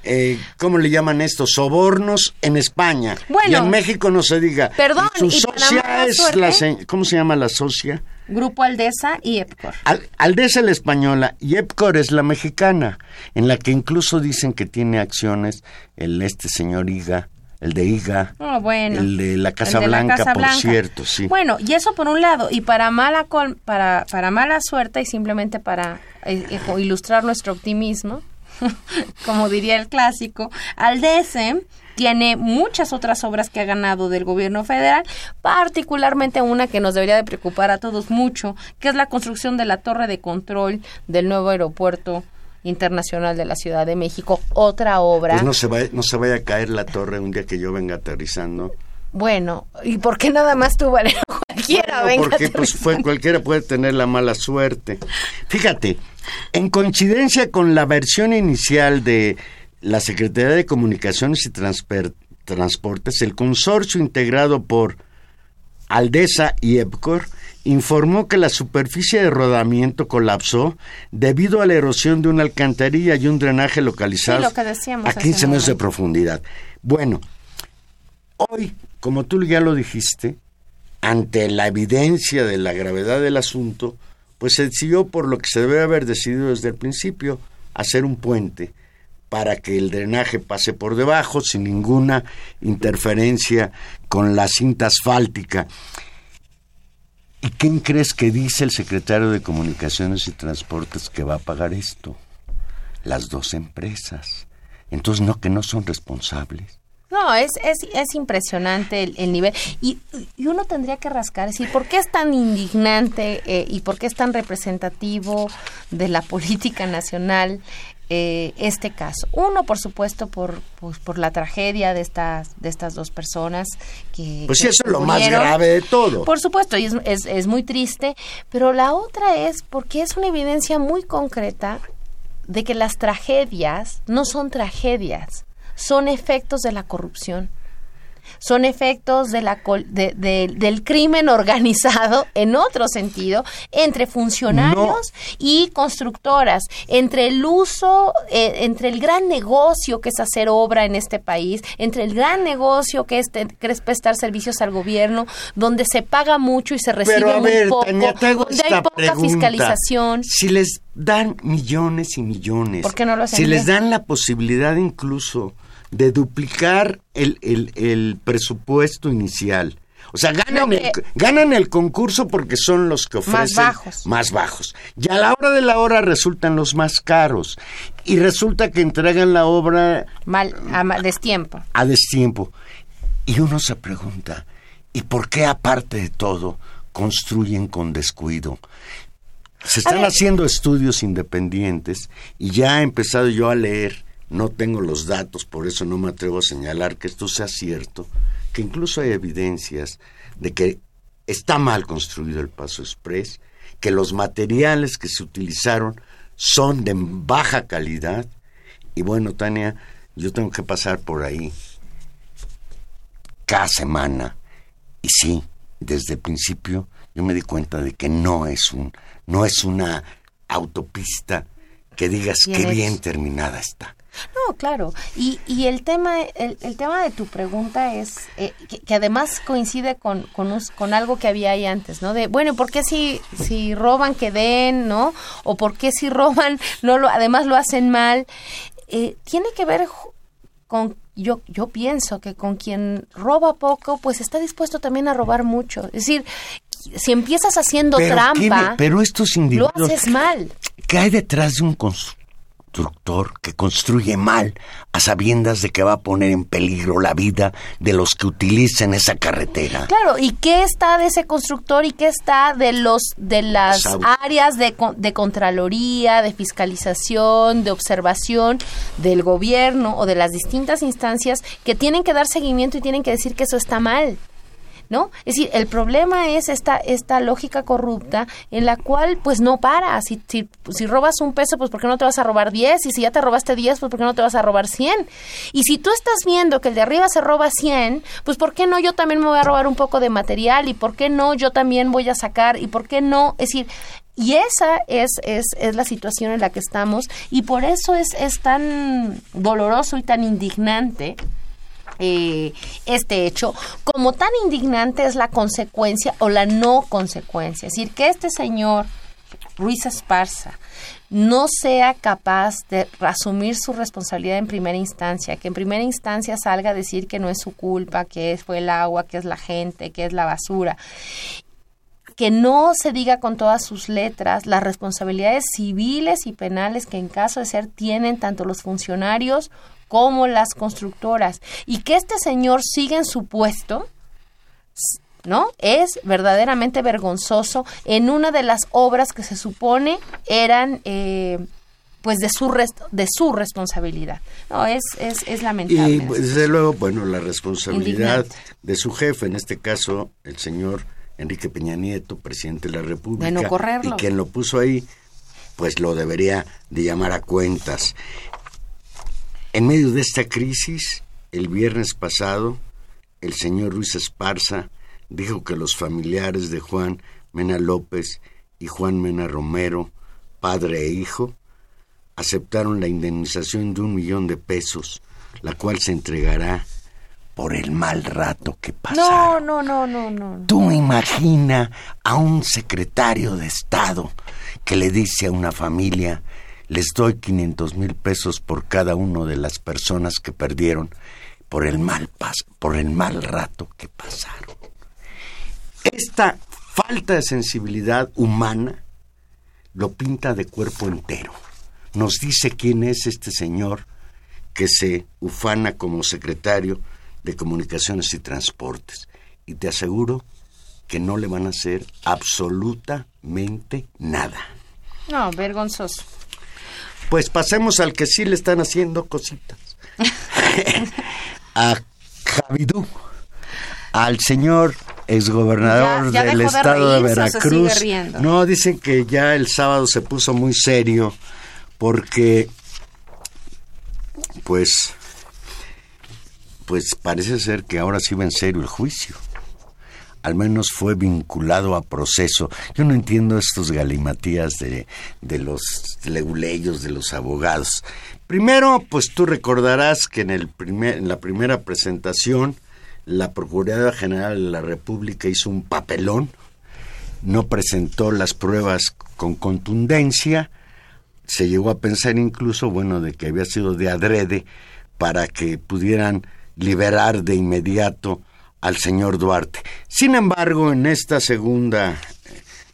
S5: eh, ¿cómo le llaman estos? Sobornos en España.
S4: Bueno.
S5: y en México no se diga.
S4: Perdón,
S5: Su
S4: y
S5: socia es
S4: suerte-
S5: la... ¿Cómo se llama la socia?
S4: Grupo Aldesa y EPCOR.
S5: Al- Aldesa es la española y Epcor es la mexicana, en la que incluso dicen que tiene acciones el este señor Iga, el de Iga,
S4: Oh, bueno.
S5: el de la Casa
S4: la
S5: Blanca, por cierto, sí.
S4: Bueno, y eso por un lado, y para mala para, para mala suerte y simplemente para eh, eh, ilustrar nuestro optimismo, como diría el clásico, Aldese tiene muchas otras obras que ha ganado del gobierno federal, particularmente una que nos debería de preocupar a todos mucho, que es la construcción de la torre de control del nuevo aeropuerto Internacional de la Ciudad de México, otra obra.
S5: Pues no se, vaya, no se vaya a caer la torre un día que yo venga aterrizando.
S4: Bueno, ¿y por qué nada más tú, Valero? Cualquiera
S5: Bueno,
S4: venga
S5: porque pues, fue, cualquiera puede tener la mala suerte. Fíjate, en coincidencia con la versión inicial de la Secretaría de Comunicaciones y Transportes, el consorcio integrado por Aldesa y EPCOR informó que la superficie de rodamiento colapsó debido a la erosión de una alcantarilla y un drenaje localizado
S4: Sí, lo
S5: a
S4: hace
S5: 15
S4: un
S5: metros de profundidad. Bueno, hoy, como tú ya lo dijiste, ante la evidencia de la gravedad del asunto, pues se decidió por lo que se debe haber decidido desde el principio, hacer un puente para que el drenaje pase por debajo sin ninguna interferencia con la cinta asfáltica. ¿Y quién crees que dice el secretario de Comunicaciones y Transportes que va a pagar esto? Las dos empresas. Entonces, no, que no son responsables.
S4: No, es, es, es impresionante el, el nivel. Y, y uno tendría que rascar, es decir, ¿por qué es tan indignante eh, y por qué es tan representativo de la política nacional eh, este caso? Uno, por supuesto, por, pues, por la tragedia de estas, de estas dos personas que...
S5: Pues sí, eso es lo más grave de todo.
S4: Por supuesto, y es, es, es muy triste, pero la otra es porque es una evidencia muy concreta de que las tragedias no son tragedias, son efectos de la corrupción. Son efectos de la col- de- de- del crimen organizado, en otro sentido, entre funcionarios y constructoras, entre el uso, eh, entre el gran negocio que es hacer obra en este país, entre el gran negocio que es, te- que es prestar servicios al gobierno, donde se paga mucho y se recibe
S5: Pero a
S4: muy
S5: ver,
S4: poco,
S5: Tania, te hago
S4: donde
S5: esta
S4: hay poca
S5: pregunta.
S4: fiscalización.
S5: Si les dan millones y millones,
S4: ¿Por qué no lo hacen
S5: si les dan la posibilidad incluso de duplicar el, el- el presupuesto inicial, o sea, ganan, el, ganan el concurso porque son los que
S4: Más
S5: ofrecen
S4: bajos.
S5: más bajos. Y a la hora de la hora resultan los más caros. Y resulta que entregan la obra
S4: Mal, a mal destiempo.
S5: a destiempo. Y uno se pregunta, ¿y por qué aparte de todo construyen con descuido? Se están haciendo estudios independientes y ya he empezado yo a leer, no tengo los datos, por eso no me atrevo a señalar que esto sea cierto, que incluso hay evidencias de que está mal construido el Paso Express, que los materiales que se utilizaron son de baja calidad. Y bueno, Tania, yo tengo que pasar por ahí cada semana. Y sí, desde el principio yo me di cuenta de que no es un, no es una autopista que digas qué bien terminada está.
S4: No, claro. Y, y el tema el, el tema de tu pregunta es eh, que, que además coincide con, con, us- con algo que había ahí antes, ¿no? De, bueno, ¿por qué si, si roban que den, ¿no? O ¿por qué si roban, no lo, además lo hacen mal? Eh, tiene que ver con, yo, yo pienso que con quien roba poco, pues está dispuesto también a robar mucho. Es decir, si empiezas haciendo
S5: Pero, ¿qué
S4: trampa,
S5: me- pero estos
S4: lo
S5: individuos,
S4: haces mal.
S5: ¿qué hay detrás de un constructor que construye mal a sabiendas de que va a poner en peligro la vida de los que utilicen esa carretera?
S4: Claro, ¿y qué está de ese constructor y qué está de los de las áreas de, de contraloría, de fiscalización, de observación del gobierno o de las distintas instancias que tienen que dar seguimiento y tienen que decir que eso está mal? ¿No? Es decir, el problema es esta, esta lógica corrupta en la cual pues no para. Si, si, robas un peso, pues ¿por qué no te vas a robar 10? Y si ya te robaste 10, pues ¿por qué no te vas a robar 100? Y si tú estás viendo que el de arriba se roba 100, pues ¿por qué no yo también me voy a robar un poco de material? ¿Y por qué no yo también voy a sacar? ¿Y por qué no? Es decir, y esa es, es, es la situación en la que estamos y por eso es, es tan doloroso y tan indignante eh, este hecho, como tan indignante es la consecuencia o la no consecuencia. Es decir, que este señor Ruiz Esparza no sea capaz de asumir su responsabilidad en primera instancia, que en primera instancia salga a decir que no es su culpa, que fue el agua, que es la gente, que es la basura, que no se diga con todas sus letras las responsabilidades civiles y penales que en caso de ser tienen tanto los funcionarios como las constructoras y que este señor siga en su puesto, ¿no? Es verdaderamente vergonzoso en una de las obras que se supone eran eh, pues de su de su responsabilidad. No, es, es, es lamentable.
S5: Y pues, desde luego, bueno, la responsabilidad de su jefe, en este caso, el señor Enrique Peña Nieto, presidente de la República, y quien lo puso ahí, pues lo debería de llamar a cuentas. En medio de esta crisis, el viernes pasado, el señor Ruiz Esparza dijo que los familiares de Juan Mena López y Juan Mena Romero, padre e hijo, aceptaron la indemnización de un millón de pesos, la cual se entregará por el mal rato que pasaron.
S4: No, no, no, no, no.
S5: Tú imagina a un secretario de Estado que le dice a una familia, les doy 500 mil pesos por cada uno de las personas que perdieron por el mal pas por el mal rato que pasaron. Esta falta de sensibilidad humana lo pinta de cuerpo entero nos dice quién es este señor que se ufana como secretario de Comunicaciones y Transportes. Y te aseguro que no le van a hacer absolutamente nada.
S4: No, vergonzoso.
S5: Pues pasemos al que sí le están haciendo cositas. a Javidú, al señor exgobernador del estado de, Veracruz. No, dicen que ya el sábado se puso muy serio porque pues pues parece ser que ahora sí va en serio el juicio. Al menos fue vinculado a proceso. Yo no entiendo estos galimatías de, de los leguleyos, de los abogados. Primero, pues tú recordarás que en, el primer, en la primera presentación la Procuraduría General de la República hizo un papelón, no presentó las pruebas con contundencia, se llegó a pensar incluso, bueno, de que había sido de adrede para que pudieran liberar de inmediato al señor Duarte. Sin embargo, en esta segunda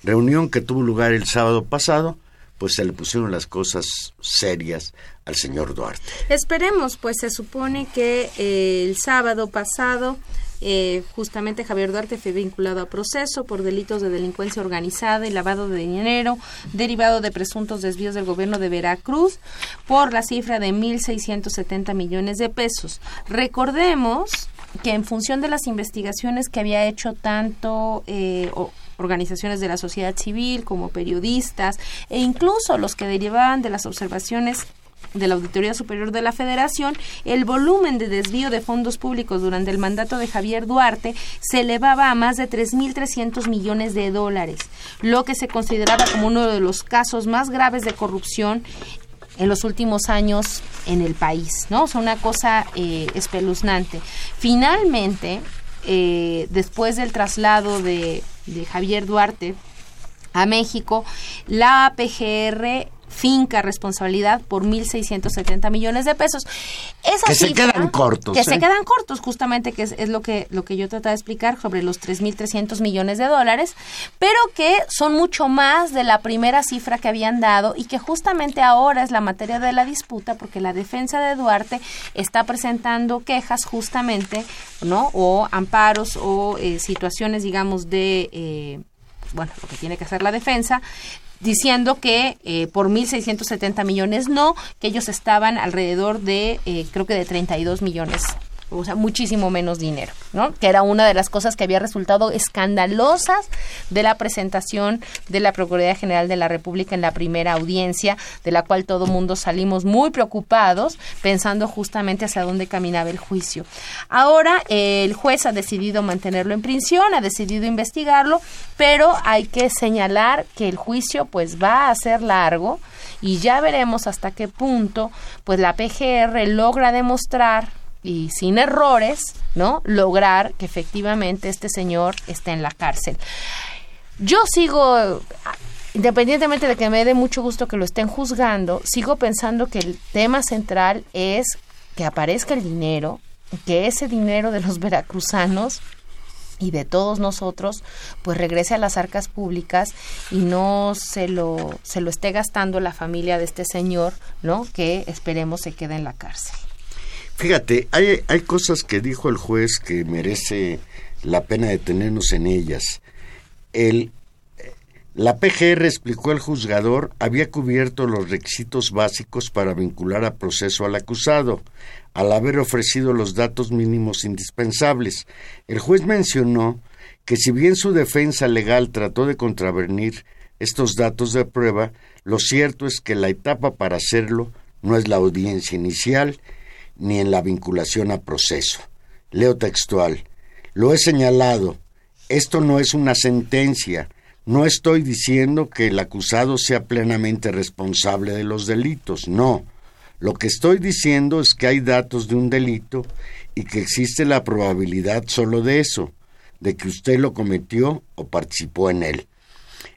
S5: reunión que tuvo lugar el sábado pasado, pues se le pusieron las cosas serias al señor Duarte.
S4: Esperemos, pues se supone que eh, el sábado pasado eh, justamente Javier Duarte fue vinculado a proceso por delitos de delincuencia organizada y lavado de dinero derivado de presuntos desvíos del gobierno de Veracruz por la cifra de 1.670 millones de pesos. Recordemos que en función de las investigaciones que había hecho tanto eh, organizaciones de la sociedad civil como periodistas e incluso los que derivaban de las observaciones de la Auditoría Superior de la Federación, el volumen de desvío de fondos públicos durante el mandato de Javier Duarte se elevaba a más de 3.300 millones de dólares, lo que se consideraba como uno de los casos más graves de corrupción en los últimos años en el país, ¿no? O sea, una cosa eh, espeluznante. Finalmente, eh, después del traslado de, de Javier Duarte a México, la PGR finca responsabilidad por 1.670 millones de pesos.
S5: que se quedan cortos.
S4: Que se ¿eh? quedan cortos, justamente, que es, lo, que, lo que yo trataba de explicar sobre los 3.300 millones de dólares, pero que son mucho más de la primera cifra que habían dado y que justamente ahora es la materia de la disputa porque la defensa de Duarte está presentando quejas justamente, ¿no? O amparos o eh, situaciones, digamos, de... Eh, bueno, lo que tiene que hacer la defensa, diciendo que eh, por 1.670 millones no, que ellos estaban alrededor de, eh, creo que de 32 millones o sea, muchísimo menos dinero, ¿no? Que era una de las cosas que había resultado escandalosas de la presentación de la Procuraduría General de la República en la primera audiencia, de la cual todo mundo salimos muy preocupados, pensando justamente hacia dónde caminaba el juicio. Ahora el juez ha decidido mantenerlo en prisión, ha decidido investigarlo, pero hay que señalar que el juicio pues va a ser largo y ya veremos hasta qué punto pues la PGR logra demostrar y sin errores, ¿no? Lograr que efectivamente este señor esté en la cárcel. Yo sigo, independientemente de que me dé mucho gusto que lo estén juzgando, sigo pensando que el tema central es que aparezca el dinero, que ese dinero de los veracruzanos y de todos nosotros, pues regrese a las arcas públicas y no se lo, se lo esté gastando la familia de este señor, ¿no? Que esperemos se quede en la cárcel.
S5: Fíjate, hay, hay cosas que dijo el juez que merece la pena detenernos en ellas. El, La PGR, explicó el juzgador, había cubierto los requisitos básicos para vincular a proceso al acusado, al haber ofrecido los datos mínimos indispensables. El juez mencionó que si bien su defensa legal trató de contravenir estos datos de prueba, lo cierto es que la etapa para hacerlo no es la audiencia inicial ni en la vinculación a proceso. Leo textual. Lo he señalado. Esto no es una sentencia. No estoy diciendo que el acusado sea plenamente responsable de los delitos. No. Lo que estoy diciendo es que hay datos de un delito y que existe la probabilidad solo de eso, de que usted lo cometió o participó en él.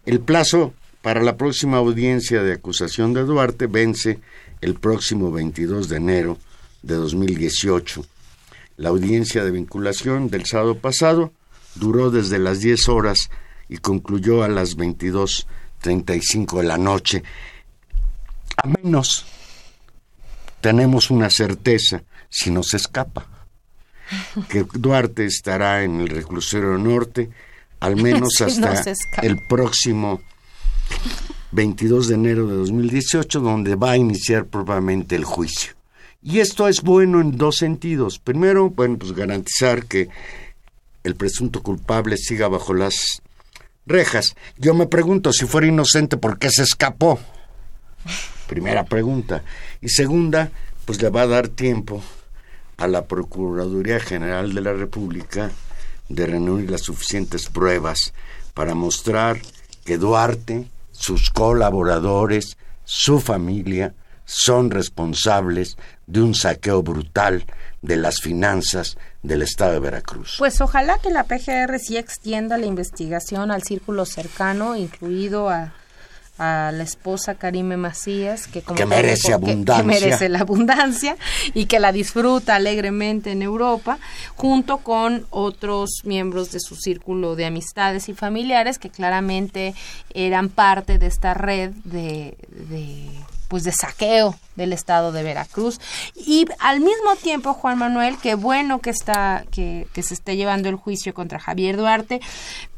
S5: El plazo para la próxima audiencia de acusación de Duarte vence el próximo 22 de enero de 2018. La audiencia de vinculación del sábado pasado duró desde las 10 horas y concluyó a las 22.35 de la noche. A menos tenemos una certeza, si no se escapa, que Duarte estará en el reclusorio norte al menos hasta el próximo 22 de enero de 2018, donde va a iniciar probablemente el juicio. Y esto es bueno en dos sentidos. Primero, bueno, pues garantizar que el presunto culpable siga bajo las rejas. Yo me pregunto, si fuera inocente, ¿por qué se escapó? Primera pregunta. Y segunda, pues le va a dar tiempo a la Procuraduría General de la República de reunir las suficientes pruebas para mostrar que Duarte, sus colaboradores, su familia, son responsables de un saqueo brutal de las finanzas del Estado de Veracruz.
S4: Pues ojalá que la PGR sí extienda la investigación al círculo cercano, incluido a, a la esposa Karime Macías, que, como
S5: merece abundancia.
S4: merece la abundancia y que la disfruta alegremente en Europa, junto con otros miembros de su círculo de amistades y familiares que claramente eran parte de esta red de, de pues de saqueo del estado de Veracruz y al mismo tiempo Juan Manuel qué bueno que está que, que se esté llevando el juicio contra Javier Duarte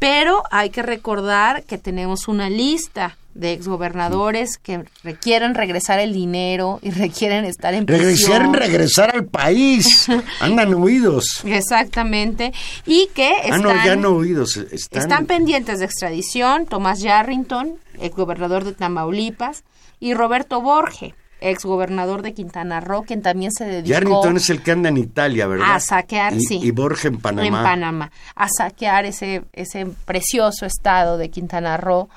S4: pero hay que recordar que tenemos una lista de exgobernadores que requieren regresar el dinero y requieren estar en prisión.
S5: Requieren regresar al país. Andan huidos.
S4: Exactamente. Y que
S5: están, ah, no, ya no huidos. Están...
S4: están pendientes de extradición. Tomás Yarrington, exgobernador de Tamaulipas, y Roberto Borge exgobernador de Quintana Roo, quien también se dedicó...
S5: Yarrington es el que anda en Italia, ¿verdad?
S4: A saquear,
S5: y,
S4: sí.
S5: Y Borge en Panamá.
S4: En Panamá. A saquear ese, ese precioso estado de Quintana Roo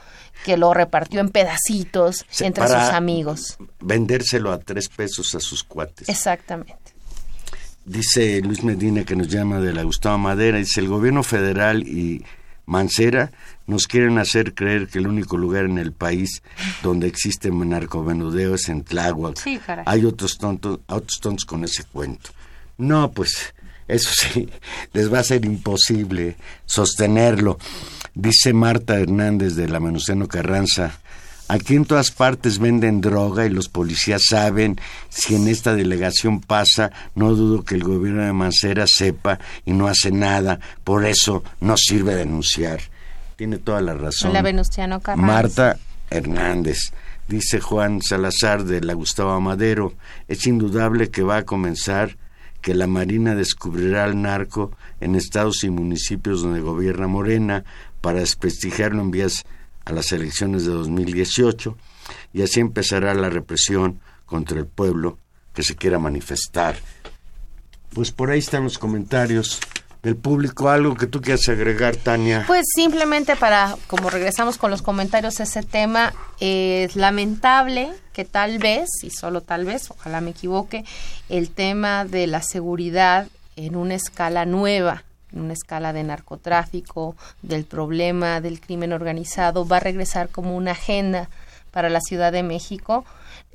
S4: que lo repartió en pedacitos entre sus amigos.
S5: Vendérselo a tres pesos a sus cuates.
S4: Exactamente.
S5: Dice Luis Medina que nos llama de la Gustavo Madera, dice el gobierno federal y Mancera nos quieren hacer creer que el único lugar en el país donde existe narcomenudeo es en Tláhuac.
S4: Sí,
S5: Hay otros tontos, otros tontos con ese cuento. No, pues eso sí, les va a ser imposible sostenerlo. Dice Marta Hernández de la Menuceno Carranza, aquí en todas partes venden droga y los policías saben si en esta delegación pasa, no dudo que el gobierno de Mancera sepa y no hace nada, por eso no sirve denunciar. Tiene toda la razón.
S4: La Venustiano Carranza.
S5: Marta Hernández. Dice Juan Salazar de la Gustavo Madero, es indudable que va a comenzar que la Marina descubrirá al narco en estados y municipios donde gobierna Morena para desprestigiarlo en vías a las elecciones de 2018 y así empezará la represión contra el pueblo que se quiera manifestar. Pues por ahí están los comentarios del público. ¿Algo que tú quieras agregar, Tania?
S4: Pues simplemente para, como regresamos con los comentarios ese tema, es lamentable que tal vez, y solo tal vez, ojalá me equivoque, el tema de la seguridad en una escala nueva en una escala de narcotráfico, del problema del crimen organizado, va a regresar como una agenda para la Ciudad de México.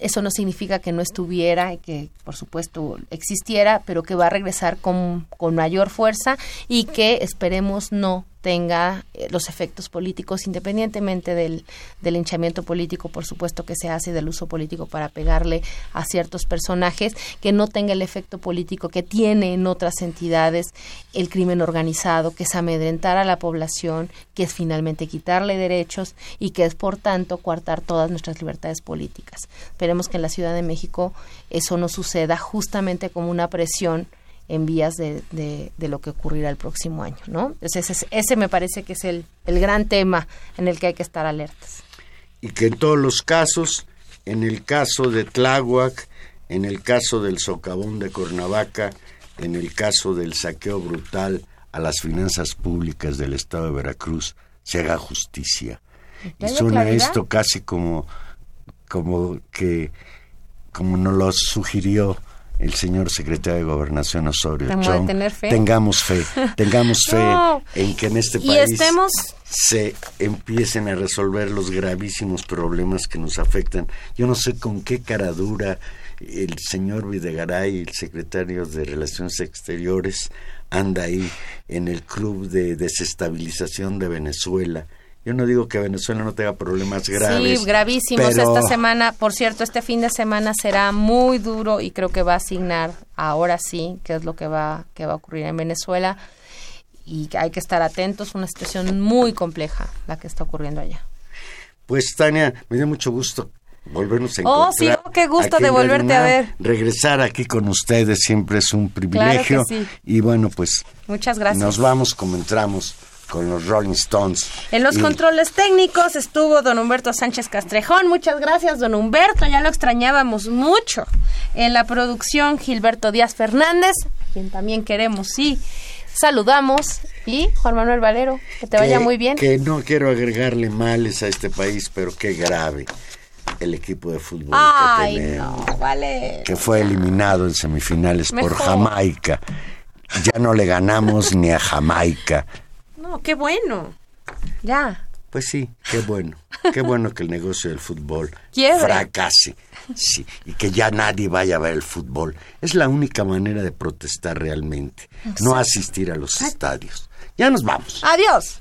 S4: Eso no significa que no estuviera y que, por supuesto, existiera, pero que va a regresar con, con mayor fuerza y que esperemos no tenga eh, los efectos políticos, independientemente del, del linchamiento político, por supuesto que se hace del uso político para pegarle a ciertos personajes, que no tenga el efecto político que tiene en otras entidades el crimen organizado, que es amedrentar a la población, que es finalmente quitarle derechos y que es, por tanto, coartar todas nuestras libertades políticas. Esperemos que en la Ciudad de México eso no suceda justamente como una presión en vías de, de, lo que ocurrirá el próximo año, ¿no? ese, ese me parece que es el, el gran tema en el que hay que estar alertas.
S5: Y que en todos los casos, en el caso de Tláhuac, en el caso del socavón de Cuernavaca, en el caso del saqueo brutal a las finanzas públicas del Estado de Veracruz, se haga justicia. Y suena esto casi como, como que, como nos lo sugirió el señor secretario de Gobernación Osorio. Tengamos fe, tengamos fe en que en este país se empiecen a resolver los gravísimos problemas que nos afectan. Yo no sé con qué cara dura el señor Videgaray, el secretario de Relaciones Exteriores, anda ahí en el club de desestabilización de Venezuela yo no digo que Venezuela no tenga problemas graves.
S4: Sí, gravísimos. Esta semana, por cierto, este fin de semana será muy duro y creo que va a asignar ahora sí qué es lo que va, que va a ocurrir en Venezuela y hay que estar atentos. Una situación muy compleja la que está ocurriendo allá.
S5: Pues Tania, me dio mucho gusto volvernos a encontrar.
S4: Oh, sí, oh, qué gusto de volverte a ver.
S5: Regresar aquí con ustedes siempre es un privilegio. Y bueno, pues.
S4: Muchas gracias.
S5: Nos vamos como entramos con los Rolling Stones.
S4: En los controles técnicos estuvo don Humberto Sánchez Castrejón. Muchas gracias, don Humberto. Ya lo extrañábamos mucho. En la producción, Gilberto Díaz Fernández, quien también queremos, sí. Saludamos. Y Juan Manuel Valero, que te vaya muy bien.
S5: Que no quiero agregarle males a este país, pero qué grave el equipo de fútbol
S4: Ay, no, vale.
S5: Que fue eliminado en semifinales por Jamaica. Ya no le ganamos ni a Jamaica
S4: qué bueno. Ya.
S5: Pues sí, qué bueno. Qué bueno que el negocio del fútbol fracase. Sí, y que ya nadie vaya a ver el fútbol. Es la única manera de protestar realmente. No asistir a los estadios. Ya nos vamos.
S4: Adiós.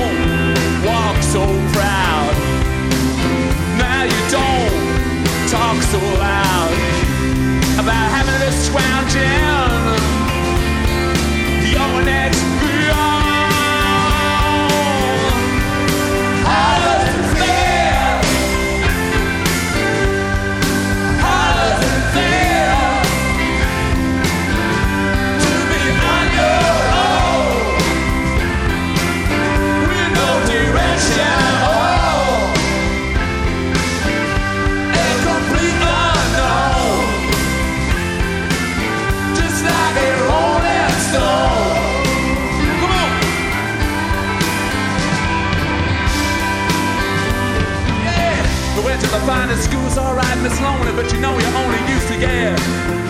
S3: so proud. Now you don't talk so loud about having to scrounge in your Miss Lonely, but you know you're only used to, yeah.